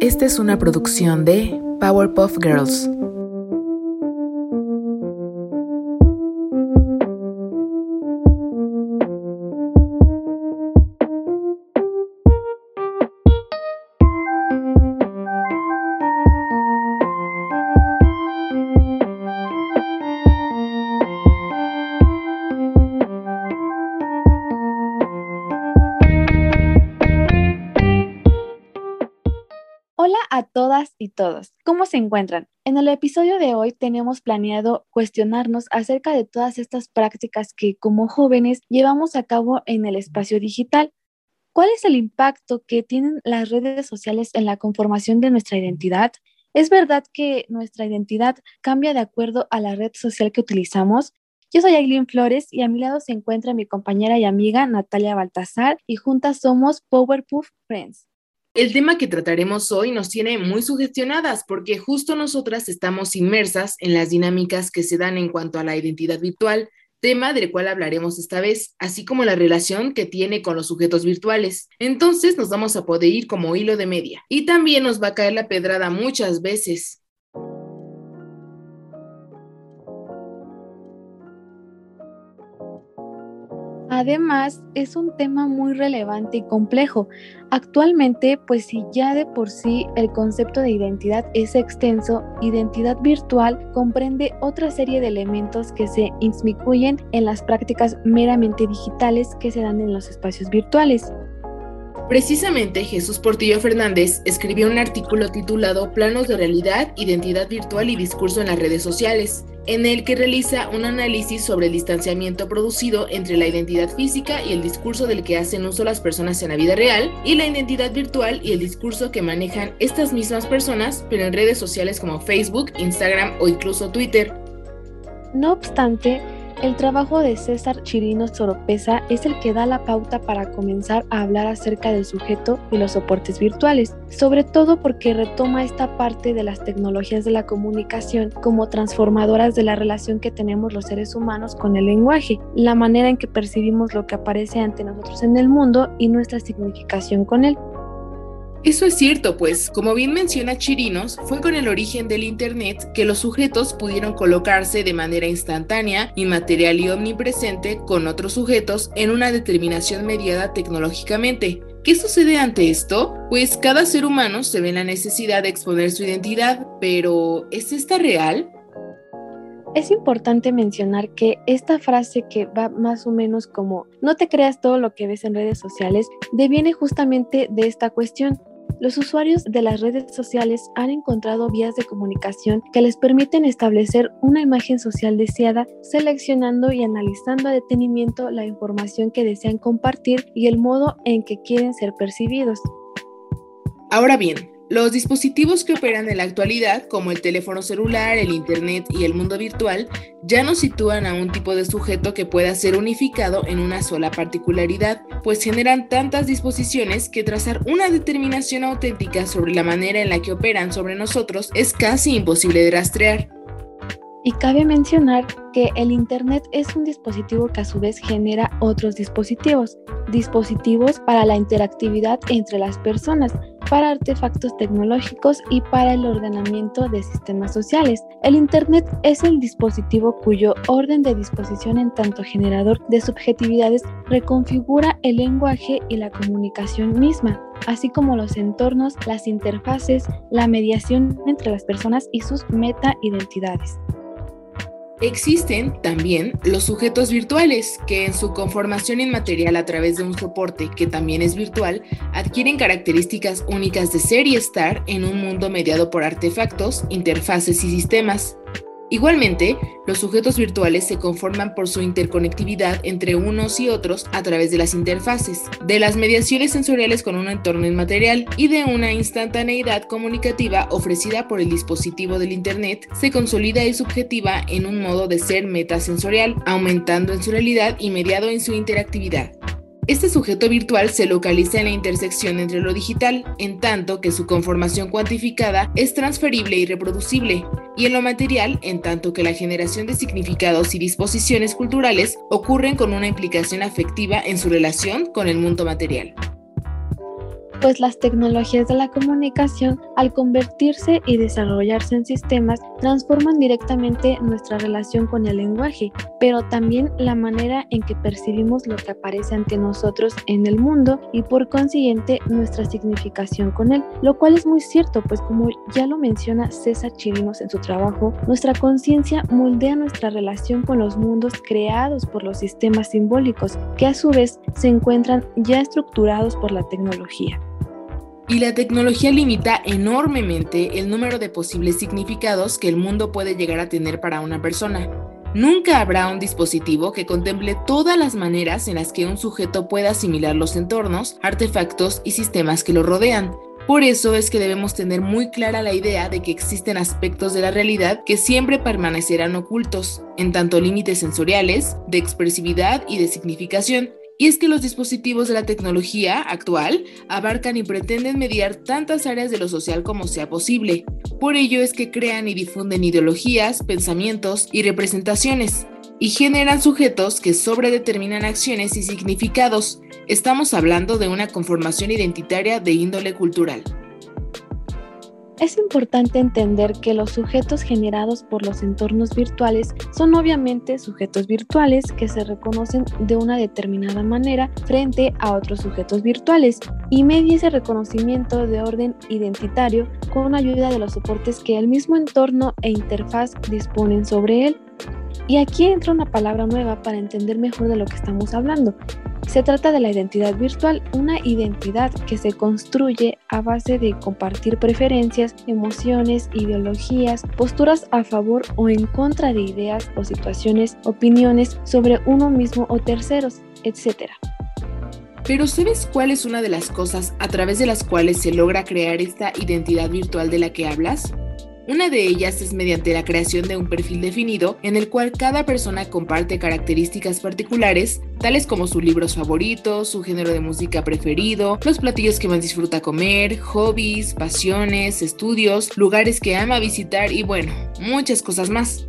Esta es una producción de Powerpuff Girls. ¿Cómo se encuentran? En el episodio de hoy tenemos planeado cuestionarnos acerca de todas estas prácticas que como jóvenes llevamos a cabo en el espacio digital. ¿Cuál es el impacto que tienen las redes sociales en la conformación de nuestra identidad? ¿Es verdad que nuestra identidad cambia de acuerdo a la red social que utilizamos? Yo soy Aileen Flores y a mi lado se encuentra mi compañera y amiga Natalia Baltasar y juntas somos Powerpuff Friends. El tema que trataremos hoy nos tiene muy sugestionadas porque justo nosotras estamos inmersas en las dinámicas que se dan en cuanto a la identidad virtual, tema del cual hablaremos esta vez, así como la relación que tiene con los sujetos virtuales. Entonces nos vamos a poder ir como hilo de media. Y también nos va a caer la pedrada muchas veces. Además, es un tema muy relevante y complejo. Actualmente, pues si ya de por sí el concepto de identidad es extenso, identidad virtual comprende otra serie de elementos que se insmicuyen en las prácticas meramente digitales que se dan en los espacios virtuales. Precisamente Jesús Portillo Fernández escribió un artículo titulado Planos de realidad, identidad virtual y discurso en las redes sociales, en el que realiza un análisis sobre el distanciamiento producido entre la identidad física y el discurso del que hacen uso las personas en la vida real, y la identidad virtual y el discurso que manejan estas mismas personas, pero en redes sociales como Facebook, Instagram o incluso Twitter. No obstante, el trabajo de César Chirino Soropesa es el que da la pauta para comenzar a hablar acerca del sujeto y los soportes virtuales, sobre todo porque retoma esta parte de las tecnologías de la comunicación como transformadoras de la relación que tenemos los seres humanos con el lenguaje, la manera en que percibimos lo que aparece ante nosotros en el mundo y nuestra significación con él. Eso es cierto, pues, como bien menciona Chirinos, fue con el origen del Internet que los sujetos pudieron colocarse de manera instantánea, inmaterial y omnipresente con otros sujetos en una determinación mediada tecnológicamente. ¿Qué sucede ante esto? Pues cada ser humano se ve en la necesidad de exponer su identidad, pero ¿es esta real? Es importante mencionar que esta frase que va más o menos como no te creas todo lo que ves en redes sociales deviene justamente de esta cuestión. Los usuarios de las redes sociales han encontrado vías de comunicación que les permiten establecer una imagen social deseada, seleccionando y analizando a detenimiento la información que desean compartir y el modo en que quieren ser percibidos. Ahora bien, los dispositivos que operan en la actualidad, como el teléfono celular, el Internet y el mundo virtual, ya no sitúan a un tipo de sujeto que pueda ser unificado en una sola particularidad, pues generan tantas disposiciones que trazar una determinación auténtica sobre la manera en la que operan sobre nosotros es casi imposible de rastrear. Y cabe mencionar que el Internet es un dispositivo que a su vez genera otros dispositivos, dispositivos para la interactividad entre las personas, para artefactos tecnológicos y para el ordenamiento de sistemas sociales. El Internet es el dispositivo cuyo orden de disposición en tanto generador de subjetividades reconfigura el lenguaje y la comunicación misma, así como los entornos, las interfaces, la mediación entre las personas y sus meta-identidades. Existen también los sujetos virtuales, que en su conformación inmaterial a través de un soporte que también es virtual, adquieren características únicas de ser y estar en un mundo mediado por artefactos, interfaces y sistemas. Igualmente, los sujetos virtuales se conforman por su interconectividad entre unos y otros a través de las interfaces, de las mediaciones sensoriales con un entorno inmaterial y de una instantaneidad comunicativa ofrecida por el dispositivo del Internet, se consolida y subjetiva en un modo de ser metasensorial, aumentando en su realidad y mediado en su interactividad. Este sujeto virtual se localiza en la intersección entre lo digital, en tanto que su conformación cuantificada es transferible y reproducible, y en lo material, en tanto que la generación de significados y disposiciones culturales ocurren con una implicación afectiva en su relación con el mundo material. Pues las tecnologías de la comunicación, al convertirse y desarrollarse en sistemas, transforman directamente nuestra relación con el lenguaje, pero también la manera en que percibimos lo que aparece ante nosotros en el mundo y por consiguiente nuestra significación con él, lo cual es muy cierto, pues como ya lo menciona César Chirinos en su trabajo, nuestra conciencia moldea nuestra relación con los mundos creados por los sistemas simbólicos, que a su vez se encuentran ya estructurados por la tecnología. Y la tecnología limita enormemente el número de posibles significados que el mundo puede llegar a tener para una persona. Nunca habrá un dispositivo que contemple todas las maneras en las que un sujeto pueda asimilar los entornos, artefactos y sistemas que lo rodean. Por eso es que debemos tener muy clara la idea de que existen aspectos de la realidad que siempre permanecerán ocultos, en tanto límites sensoriales, de expresividad y de significación, y es que los dispositivos de la tecnología actual abarcan y pretenden mediar tantas áreas de lo social como sea posible. Por ello es que crean y difunden ideologías, pensamientos y representaciones, y generan sujetos que sobredeterminan acciones y significados. Estamos hablando de una conformación identitaria de índole cultural. Es importante entender que los sujetos generados por los entornos virtuales son obviamente sujetos virtuales que se reconocen de una determinada manera frente a otros sujetos virtuales y media ese reconocimiento de orden identitario con ayuda de los soportes que el mismo entorno e interfaz disponen sobre él. Y aquí entra una palabra nueva para entender mejor de lo que estamos hablando, se trata de la identidad virtual, una identidad que se construye a base de compartir preferencias, emociones, ideologías, posturas a favor o en contra de ideas o situaciones, opiniones sobre uno mismo o terceros, etc. Pero ¿sabes cuál es una de las cosas a través de las cuales se logra crear esta identidad virtual de la que hablas? Una de ellas es mediante la creación de un perfil definido en el cual cada persona comparte características particulares, tales como sus libros favoritos, su género de música preferido, los platillos que más disfruta comer, hobbies, pasiones, estudios, lugares que ama visitar y bueno, muchas cosas más.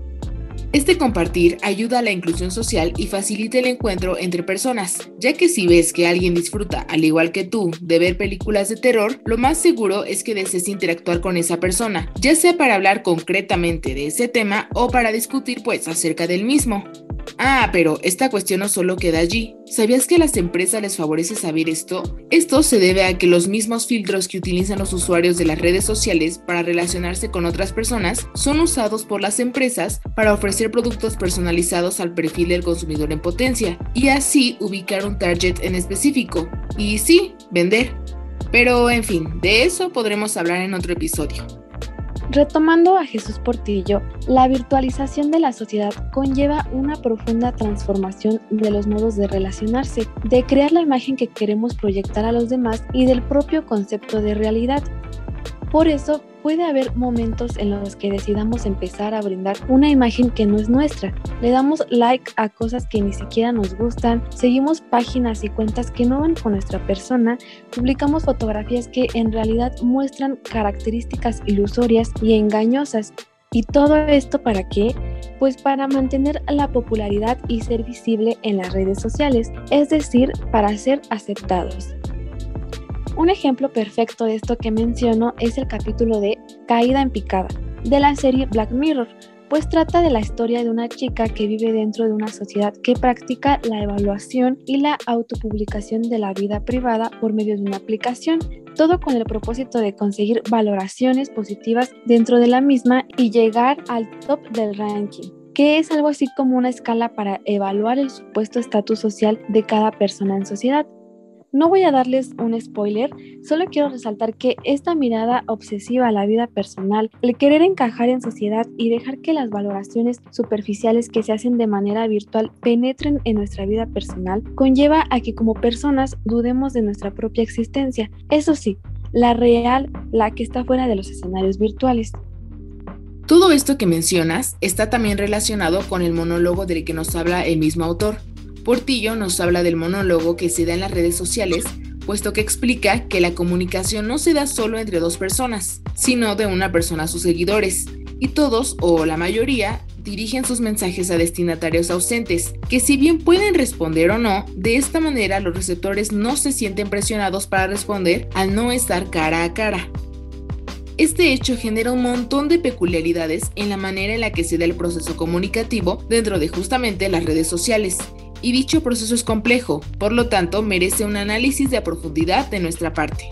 Este compartir ayuda a la inclusión social y facilita el encuentro entre personas, ya que si ves que alguien disfruta, al igual que tú, de ver películas de terror, lo más seguro es que desees interactuar con esa persona, ya sea para hablar concretamente de ese tema o para discutir pues acerca del mismo. Ah, pero esta cuestión no solo queda allí. ¿Sabías que a las empresas les favorece saber esto? Esto se debe a que los mismos filtros que utilizan los usuarios de las redes sociales para relacionarse con otras personas son usados por las empresas para ofrecer productos personalizados al perfil del consumidor en potencia y así ubicar un target en específico. Y sí, vender. Pero en fin, de eso podremos hablar en otro episodio. Retomando a Jesús Portillo, la virtualización de la sociedad conlleva una profunda transformación de los modos de relacionarse, de crear la imagen que queremos proyectar a los demás y del propio concepto de realidad. Por eso, puede haber momentos en los que decidamos empezar a brindar una imagen que no es nuestra. Le damos like a cosas que ni siquiera nos gustan, seguimos páginas y cuentas que no van con nuestra persona, publicamos fotografías que en realidad muestran características ilusorias y engañosas. ¿Y todo esto para qué? Pues para mantener la popularidad y ser visible en las redes sociales, es decir, para ser aceptados. Un ejemplo perfecto de esto que menciono es el capítulo de Caída en picada de la serie Black Mirror, pues trata de la historia de una chica que vive dentro de una sociedad que practica la evaluación y la autopublicación de la vida privada por medio de una aplicación, todo con el propósito de conseguir valoraciones positivas dentro de la misma y llegar al top del ranking que es algo así como una escala para evaluar el supuesto estatus social de cada persona en sociedad. No voy a darles un spoiler, solo quiero resaltar que esta mirada obsesiva a la vida personal, el querer encajar en sociedad y dejar que las valoraciones superficiales que se hacen de manera virtual penetren en nuestra vida personal, conlleva a que como personas dudemos de nuestra propia existencia. Eso sí, la real, la que está fuera de los escenarios virtuales. Todo esto que mencionas está también relacionado con el monólogo del que nos habla el mismo autor, Portillo nos habla del monólogo que se da en las redes sociales, puesto que explica que la comunicación no se da solo entre dos personas, sino de una persona a sus seguidores, y todos, o la mayoría, dirigen sus mensajes a destinatarios ausentes, que si bien pueden responder o no, de esta manera los receptores no se sienten presionados para responder al no estar cara a cara. Este hecho genera un montón de peculiaridades en la manera en la que se da el proceso comunicativo dentro de justamente las redes sociales, y dicho proceso es complejo, por lo tanto merece un análisis de profundidad de nuestra parte.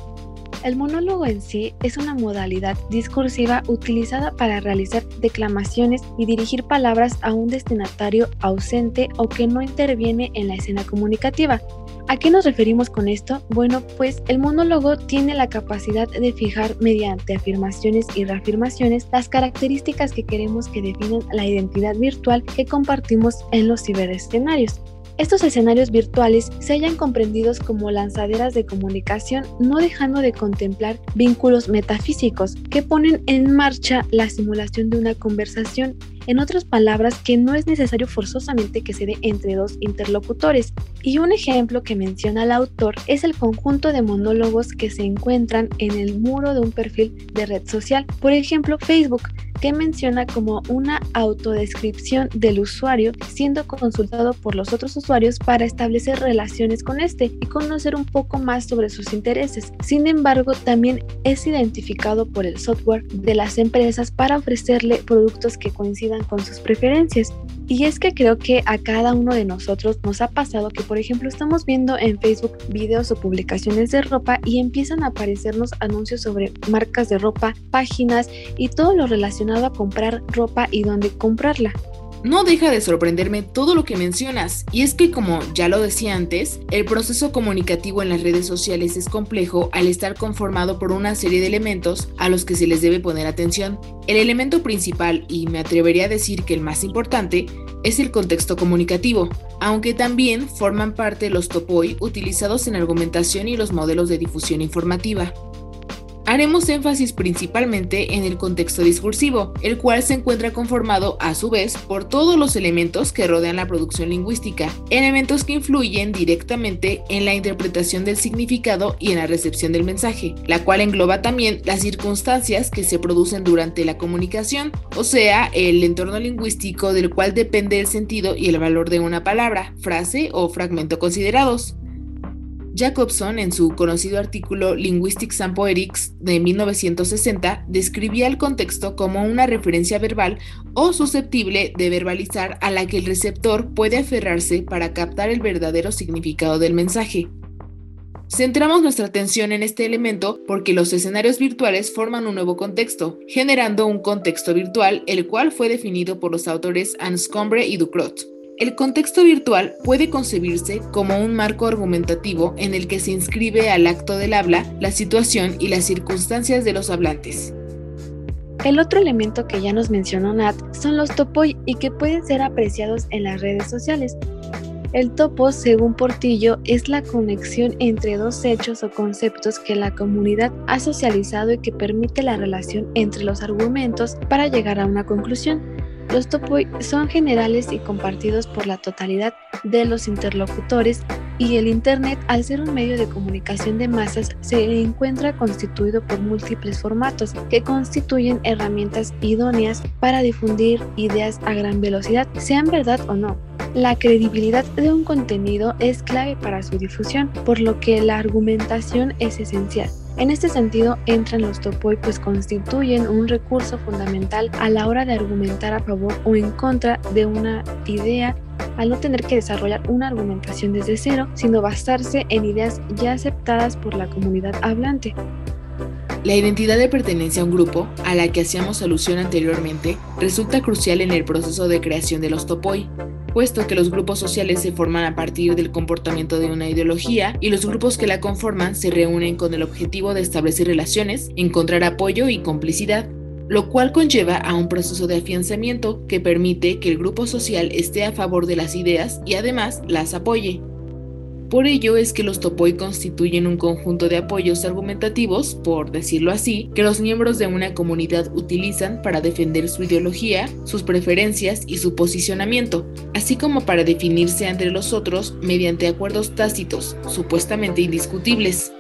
El monólogo en sí es una modalidad discursiva utilizada para realizar declamaciones y dirigir palabras a un destinatario ausente o que no interviene en la escena comunicativa, ¿A qué nos referimos con esto? Bueno, pues el monólogo tiene la capacidad de fijar mediante afirmaciones y reafirmaciones las características que queremos que definan la identidad virtual que compartimos en los ciberescenarios. Estos escenarios virtuales se hayan comprendidos como lanzaderas de comunicación, no dejando de contemplar vínculos metafísicos que ponen en marcha la simulación de una conversación en otras palabras, que no es necesario forzosamente que se dé entre dos interlocutores. Y un ejemplo que menciona el autor es el conjunto de monólogos que se encuentran en el muro de un perfil de red social, por ejemplo Facebook, que menciona como una autodescripción del usuario siendo consultado por los otros usuarios para establecer relaciones con este y conocer un poco más sobre sus intereses. Sin embargo, también es identificado por el software de las empresas para ofrecerle productos que coincidan con sus preferencias. Y es que creo que a cada uno de nosotros nos ha pasado que, por ejemplo, estamos viendo en Facebook videos o publicaciones de ropa y empiezan a aparecernos anuncios sobre marcas de ropa, páginas y todo lo relacionado a comprar ropa y dónde comprarla. No deja de sorprenderme todo lo que mencionas, y es que como ya lo decía antes, el proceso comunicativo en las redes sociales es complejo al estar conformado por una serie de elementos a los que se les debe poner atención. El elemento principal, y me atrevería a decir que el más importante, es el contexto comunicativo, aunque también forman parte los topoi utilizados en argumentación y los modelos de difusión informativa. Haremos énfasis principalmente en el contexto discursivo, el cual se encuentra conformado a su vez por todos los elementos que rodean la producción lingüística, elementos que influyen directamente en la interpretación del significado y en la recepción del mensaje, la cual engloba también las circunstancias que se producen durante la comunicación, o sea, el entorno lingüístico del cual depende el sentido y el valor de una palabra, frase o fragmento considerados. Jacobson, en su conocido artículo Linguistics and Poetics de 1960, describía el contexto como una referencia verbal o susceptible de verbalizar a la que el receptor puede aferrarse para captar el verdadero significado del mensaje. Centramos nuestra atención en este elemento porque los escenarios virtuales forman un nuevo contexto, generando un contexto virtual, el cual fue definido por los autores Anscombre y Ducrot. El contexto virtual puede concebirse como un marco argumentativo en el que se inscribe al acto del habla la situación y las circunstancias de los hablantes. El otro elemento que ya nos mencionó Nat son los topoi y que pueden ser apreciados en las redes sociales. El topo, según Portillo, es la conexión entre dos hechos o conceptos que la comunidad ha socializado y que permite la relación entre los argumentos para llegar a una conclusión. Los topoi son generales y compartidos por la totalidad de los interlocutores y el Internet, al ser un medio de comunicación de masas, se encuentra constituido por múltiples formatos que constituyen herramientas idóneas para difundir ideas a gran velocidad, sean verdad o no. La credibilidad de un contenido es clave para su difusión, por lo que la argumentación es esencial. En este sentido, entran los topoi pues constituyen un recurso fundamental a la hora de argumentar a favor o en contra de una idea al no tener que desarrollar una argumentación desde cero, sino basarse en ideas ya aceptadas por la comunidad hablante. La identidad de pertenencia a un grupo, a la que hacíamos alusión anteriormente, resulta crucial en el proceso de creación de los topoi, puesto que los grupos sociales se forman a partir del comportamiento de una ideología y los grupos que la conforman se reúnen con el objetivo de establecer relaciones, encontrar apoyo y complicidad, lo cual conlleva a un proceso de afianzamiento que permite que el grupo social esté a favor de las ideas y además las apoye. Por ello es que los topoi constituyen un conjunto de apoyos argumentativos, por decirlo así, que los miembros de una comunidad utilizan para defender su ideología, sus preferencias y su posicionamiento, así como para definirse entre los otros mediante acuerdos tácitos, supuestamente indiscutibles.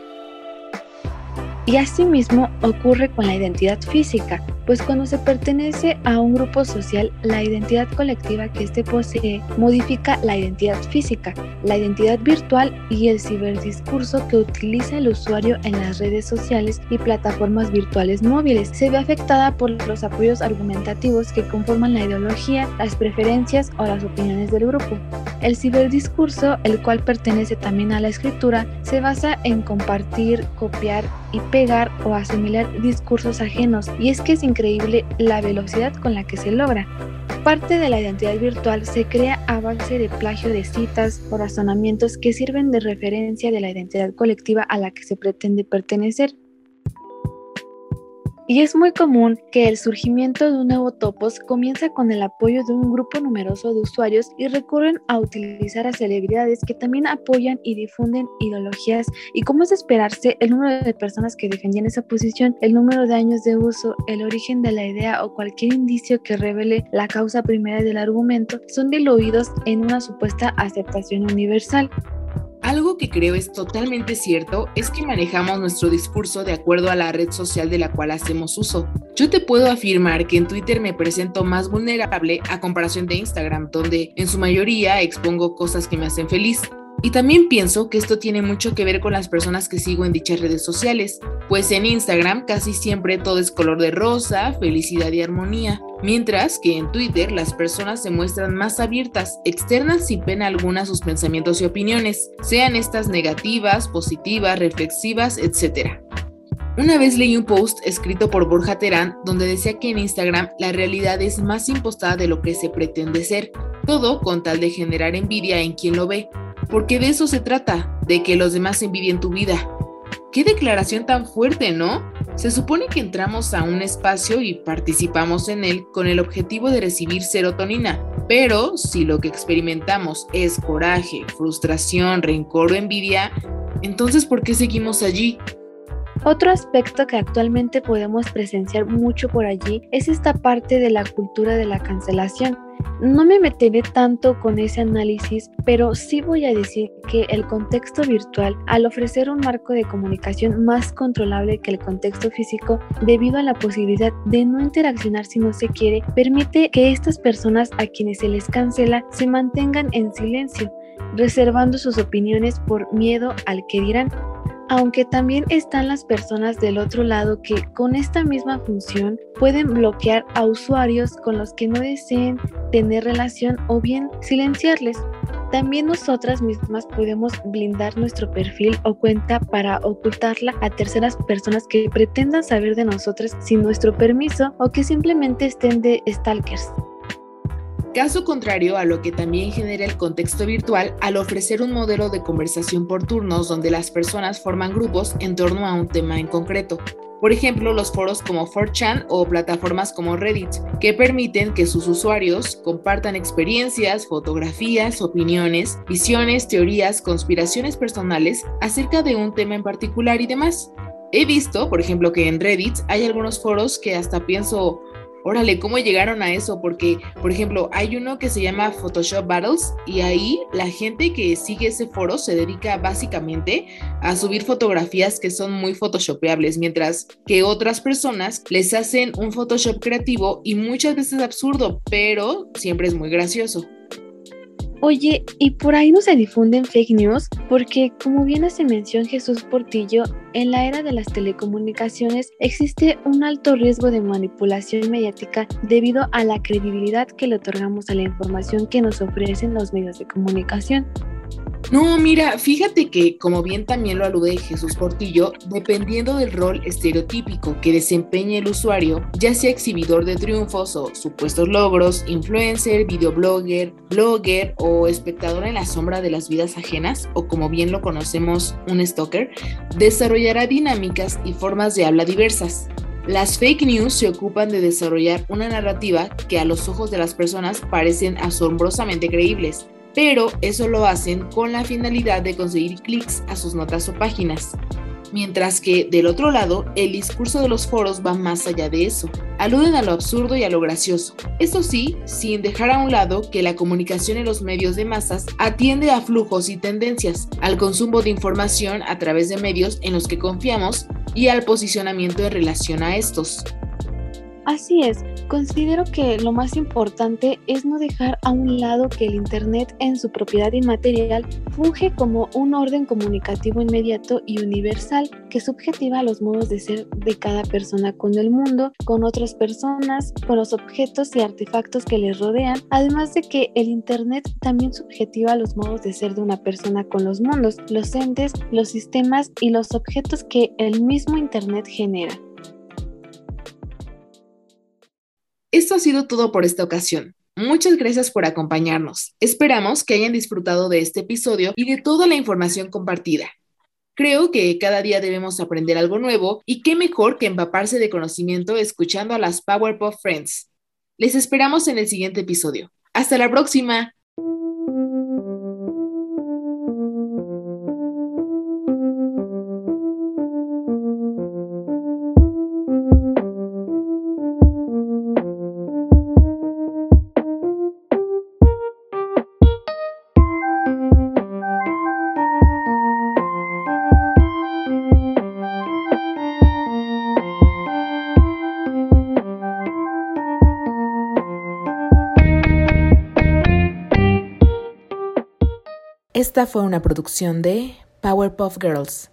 Y asimismo ocurre con la identidad física, pues cuando se pertenece a un grupo social, la identidad colectiva que éste posee modifica la identidad física, la identidad virtual y el ciberdiscurso que utiliza el usuario en las redes sociales y plataformas virtuales móviles. Se ve afectada por los apoyos argumentativos que conforman la ideología, las preferencias o las opiniones del grupo. El ciberdiscurso, el cual pertenece también a la escritura, se basa en compartir, copiar y pegar o asimilar discursos ajenos y es que es increíble la velocidad con la que se logra. Parte de la identidad virtual se crea a base de plagio de citas o razonamientos que sirven de referencia de la identidad colectiva a la que se pretende pertenecer. Y es muy común que el surgimiento de un nuevo topos comienza con el apoyo de un grupo numeroso de usuarios y recurren a utilizar a celebridades que también apoyan y difunden ideologías y como es de esperarse, el número de personas que defendían esa posición, el número de años de uso, el origen de la idea o cualquier indicio que revele la causa primera del argumento son diluidos en una supuesta aceptación universal. Algo que creo es totalmente cierto es que manejamos nuestro discurso de acuerdo a la red social de la cual hacemos uso. Yo te puedo afirmar que en Twitter me presento más vulnerable a comparación de Instagram, donde en su mayoría expongo cosas que me hacen feliz. Y también pienso que esto tiene mucho que ver con las personas que sigo en dichas redes sociales, pues en Instagram casi siempre todo es color de rosa, felicidad y armonía, mientras que en Twitter las personas se muestran más abiertas, externas sin pena alguna sus pensamientos y opiniones, sean estas negativas, positivas, reflexivas, etc. Una vez leí un post escrito por Borja Terán donde decía que en Instagram la realidad es más impostada de lo que se pretende ser, todo con tal de generar envidia en quien lo ve, porque de eso se trata, de que los demás envidien tu vida. Qué declaración tan fuerte, ¿no? Se supone que entramos a un espacio y participamos en él con el objetivo de recibir serotonina, pero si lo que experimentamos es coraje, frustración, rencor o envidia, entonces ¿por qué seguimos allí? Otro aspecto que actualmente podemos presenciar mucho por allí es esta parte de la cultura de la cancelación. No me meteré tanto con ese análisis, pero sí voy a decir que el contexto virtual, al ofrecer un marco de comunicación más controlable que el contexto físico, debido a la posibilidad de no interaccionar si no se quiere, permite que estas personas a quienes se les cancela se mantengan en silencio, reservando sus opiniones por miedo al que dirán aunque también están las personas del otro lado que con esta misma función pueden bloquear a usuarios con los que no deseen tener relación o bien silenciarles. También nosotras mismas podemos blindar nuestro perfil o cuenta para ocultarla a terceras personas que pretendan saber de nosotras sin nuestro permiso o que simplemente estén de stalkers. Caso contrario a lo que también genera el contexto virtual al ofrecer un modelo de conversación por turnos donde las personas forman grupos en torno a un tema en concreto. Por ejemplo, los foros como 4chan o plataformas como Reddit, que permiten que sus usuarios compartan experiencias, fotografías, opiniones, visiones, teorías, conspiraciones personales acerca de un tema en particular y demás. He visto, por ejemplo, que en Reddit hay algunos foros que hasta pienso, órale, ¿cómo llegaron a eso? Porque, por ejemplo, hay uno que se llama Photoshop Battles y ahí la gente que sigue ese foro se dedica básicamente a subir fotografías que son muy photoshopeables, mientras que otras personas les hacen un Photoshop creativo y muchas veces absurdo, pero siempre es muy gracioso. Oye, ¿y por ahí no se difunden fake news? Porque como bien hace mención Jesús Portillo, en la era de las telecomunicaciones existe un alto riesgo de manipulación mediática debido a la credibilidad que le otorgamos a la información que nos ofrecen los medios de comunicación. No, mira, fíjate que, como bien también lo alude Jesús Portillo, dependiendo del rol estereotípico que desempeñe el usuario, ya sea exhibidor de triunfos o supuestos logros, influencer, videoblogger, blogger o espectador en la sombra de las vidas ajenas, o como bien lo conocemos, un stalker, desarrollará dinámicas y formas de habla diversas. Las fake news se ocupan de desarrollar una narrativa que a los ojos de las personas parecen asombrosamente creíbles pero eso lo hacen con la finalidad de conseguir clics a sus notas o páginas. Mientras que, del otro lado, el discurso de los foros va más allá de eso. Aluden a lo absurdo y a lo gracioso. Eso sí, sin dejar a un lado que la comunicación en los medios de masas atiende a flujos y tendencias, al consumo de información a través de medios en los que confiamos y al posicionamiento en relación a estos. Así es, considero que lo más importante es no dejar a un lado que el Internet en su propiedad inmaterial funge como un orden comunicativo inmediato y universal que subjetiva los modos de ser de cada persona con el mundo, con otras personas, con los objetos y artefactos que les rodean, además de que el Internet también subjetiva los modos de ser de una persona con los mundos, los entes, los sistemas y los objetos que el mismo Internet genera. Esto ha sido todo por esta ocasión. Muchas gracias por acompañarnos. Esperamos que hayan disfrutado de este episodio y de toda la información compartida. Creo que cada día debemos aprender algo nuevo y qué mejor que empaparse de conocimiento escuchando a las Powerpuff Friends. Les esperamos en el siguiente episodio. Hasta la próxima. Esta fue una producción de Powerpuff Girls.